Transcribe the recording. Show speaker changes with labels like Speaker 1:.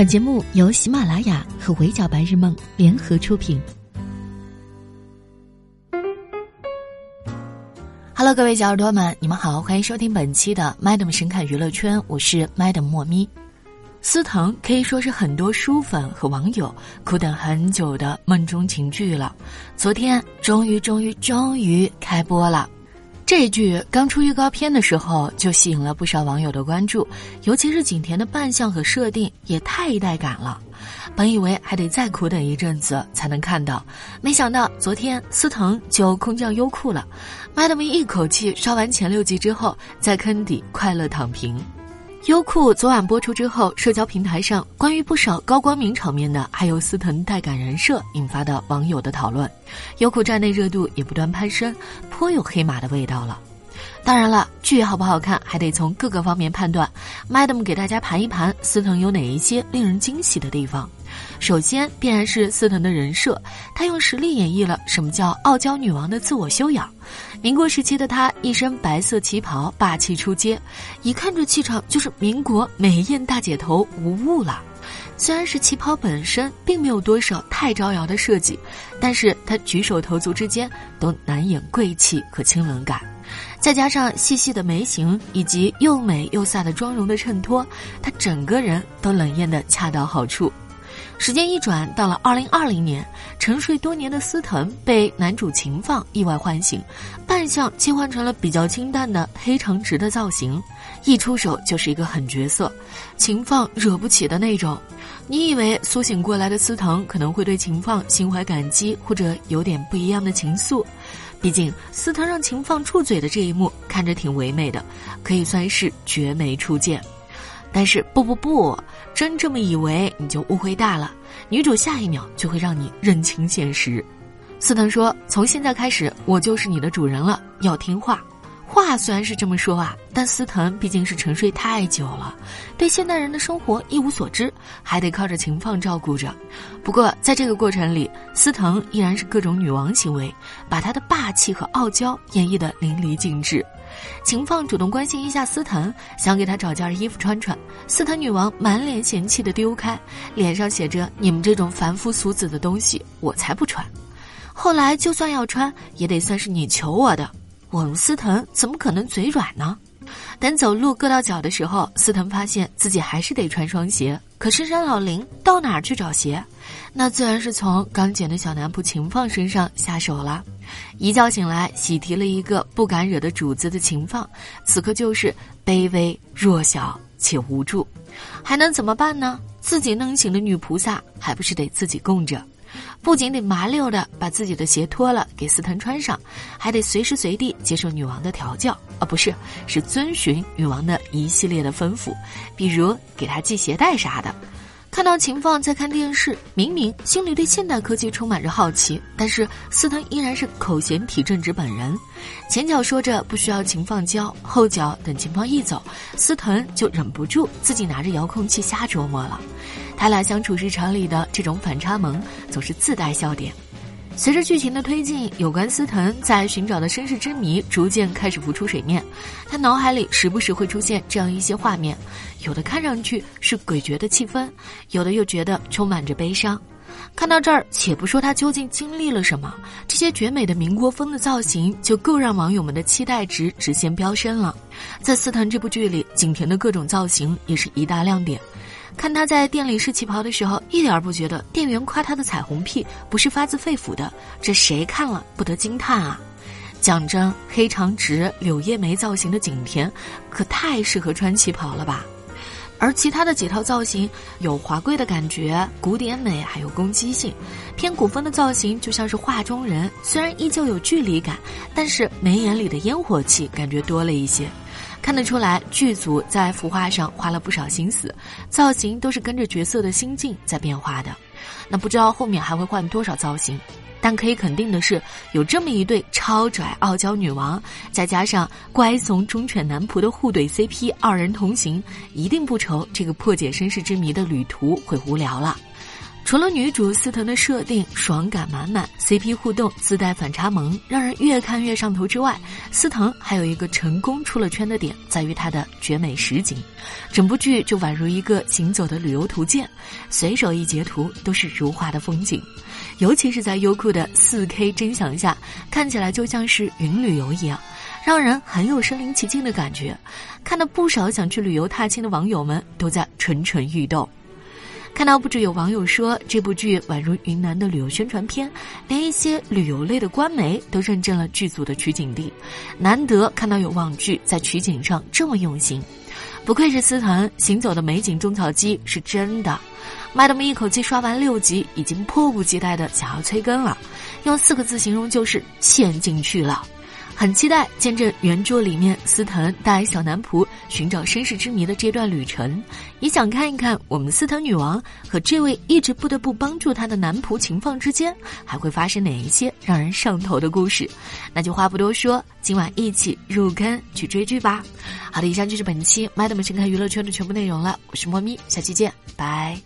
Speaker 1: 本节目由喜马拉雅和围剿白日梦联合出品。Hello，各位小耳朵们，你们好，欢迎收听本期的 Madam 神侃娱乐圈，我是 Madam 莫咪。司藤可以说是很多书粉和网友苦等很久的梦中情剧了，昨天终于终于终于开播了。这一句刚出预告片的时候就吸引了不少网友的关注，尤其是景甜的扮相和设定也太带感了。本以为还得再苦等一阵子才能看到，没想到昨天司藤就空降优酷了，Madam 一口气刷完前六集之后，在坑底快乐躺平。优酷昨晚播出之后，社交平台上关于不少高光名场面的，还有司藤带感人设引发的网友的讨论，优酷站内热度也不断攀升，颇有黑马的味道了。当然了，剧好不好看还得从各个方面判断。Madam 给大家盘一盘司藤有哪一些令人惊喜的地方。首先，必然是司藤的人设，他用实力演绎了什么叫傲娇女王的自我修养。民国时期的她一身白色旗袍，霸气出街，一看这气场就是民国美艳大姐头无误了。虽然是旗袍本身并没有多少太招摇的设计，但是她举手投足之间都难掩贵气和清冷感。再加上细细的眉形以及又美又飒的妆容的衬托，她整个人都冷艳的恰到好处。时间一转，到了二零二零年，沉睡多年的司藤被男主秦放意外唤醒，扮相切换成了比较清淡的黑长直的造型，一出手就是一个狠角色，秦放惹不起的那种。你以为苏醒过来的司藤可能会对秦放心怀感激，或者有点不一样的情愫？毕竟司藤让秦放住嘴的这一幕看着挺唯美的，可以算是绝美初见。但是不不不，真这么以为你就误会大了。女主下一秒就会让你认清现实。司藤说：“从现在开始，我就是你的主人了，要听话。”话虽然是这么说啊，但司藤毕竟是沉睡太久了，对现代人的生活一无所知，还得靠着秦放照顾着。不过在这个过程里，司藤依然是各种女王行为，把她的霸气和傲娇演绎得淋漓尽致。秦放主动关心一下司藤，想给他找件衣服穿穿。司藤女王满脸嫌弃的丢开，脸上写着：“你们这种凡夫俗子的东西，我才不穿。”后来就算要穿，也得算是你求我的。我们司藤怎么可能嘴软呢？等走路硌到脚的时候，司藤发现自己还是得穿双鞋。可深山老林到哪儿去找鞋？那自然是从刚捡的小男仆秦放身上下手了。一觉醒来，喜提了一个不敢惹的主子的秦放，此刻就是卑微弱小且无助，还能怎么办呢？自己弄醒的女菩萨，还不是得自己供着？不仅得麻溜的把自己的鞋脱了给司藤穿上，还得随时随地接受女王的调教，啊，不是，是遵循女王的一系列的吩咐，比如给她系鞋带啥的。看到秦放在看电视，明明心里对现代科技充满着好奇，但是司藤依然是口嫌体正直本人，前脚说着不需要秦放教，后脚等秦放一走，司藤就忍不住自己拿着遥控器瞎琢磨了。他俩相处日常里的这种反差萌，总是自带笑点。随着剧情的推进，有关司藤在寻找的身世之谜逐渐开始浮出水面。他脑海里时不时会出现这样一些画面，有的看上去是诡谲的气氛，有的又觉得充满着悲伤。看到这儿，且不说他究竟经历了什么，这些绝美的民国风的造型就够让网友们的期待值直线飙升了。在司藤这部剧里，景甜的各种造型也是一大亮点。看他在店里试旗袍的时候，一点不觉得店员夸他的彩虹屁不是发自肺腑的，这谁看了不得惊叹啊！讲真，黑长直、柳叶眉造型的景甜，可太适合穿旗袍了吧？而其他的几套造型有华贵的感觉、古典美，还有攻击性。偏古风的造型就像是画中人，虽然依旧有距离感，但是眉眼里的烟火气感觉多了一些。看得出来，剧组在服化上花了不少心思，造型都是跟着角色的心境在变化的。那不知道后面还会换多少造型，但可以肯定的是，有这么一对超拽傲娇女王，再加上乖怂忠犬男仆的互怼 CP，二人同行，一定不愁这个破解身世之谜的旅途会无聊了。除了女主司藤的设定爽感满满，CP 互动自带反差萌，让人越看越上头之外，司藤还有一个成功出了圈的点，在于她的绝美实景。整部剧就宛如一个行走的旅游图鉴，随手一截图都是如画的风景，尤其是在优酷的 4K 真享下，看起来就像是云旅游一样，让人很有身临其境的感觉。看到不少想去旅游踏青的网友们都在蠢蠢欲动。看到不止有网友说这部剧宛如云南的旅游宣传片，连一些旅游类的官媒都认证了剧组的取景地。难得看到有网剧在取景上这么用心，不愧是司藤行走的美景种草机是真的。麦德们一口气刷完六集，已经迫不及待的想要催更了，用四个字形容就是陷进去了。很期待见证原著里面司藤带小男仆寻找身世之谜的这段旅程，也想看一看我们司藤女王和这位一直不得不帮助她的男仆情况之间还会发生哪一些让人上头的故事。那就话不多说，今晚一起入坑去追剧吧。好的，以上就是本期《麦德们神看娱乐圈》的全部内容了，我是莫咪，下期见，拜。